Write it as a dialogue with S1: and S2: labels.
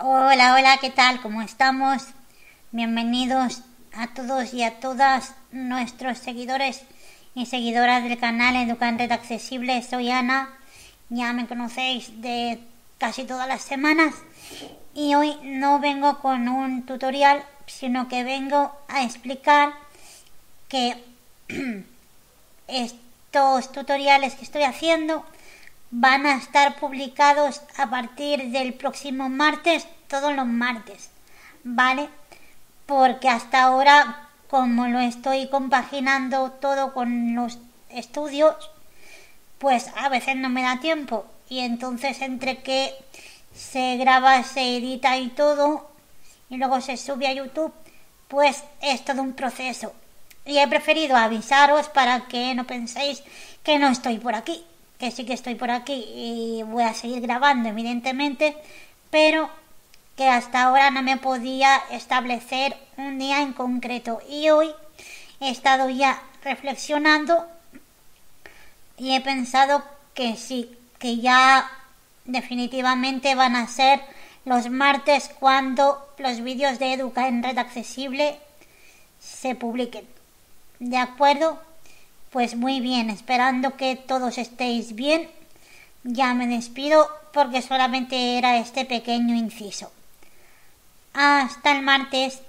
S1: Hola, hola, ¿qué tal? ¿Cómo estamos? Bienvenidos a todos y a todas nuestros seguidores y seguidoras del canal Educa en Red Accesible. Soy Ana, ya me conocéis de casi todas las semanas y hoy no vengo con un tutorial, sino que vengo a explicar que estos tutoriales que estoy haciendo van a estar publicados a partir del próximo martes, todos los martes, ¿vale? Porque hasta ahora, como lo estoy compaginando todo con los estudios, pues a veces no me da tiempo. Y entonces entre que se graba, se edita y todo, y luego se sube a YouTube, pues es todo un proceso. Y he preferido avisaros para que no penséis que no estoy por aquí que sí que estoy por aquí y voy a seguir grabando, evidentemente, pero que hasta ahora no me podía establecer un día en concreto. Y hoy he estado ya reflexionando y he pensado que sí, que ya definitivamente van a ser los martes cuando los vídeos de Educa en Red Accesible se publiquen. ¿De acuerdo? Pues muy bien, esperando que todos estéis bien, ya me despido porque solamente era este pequeño inciso. Hasta el martes.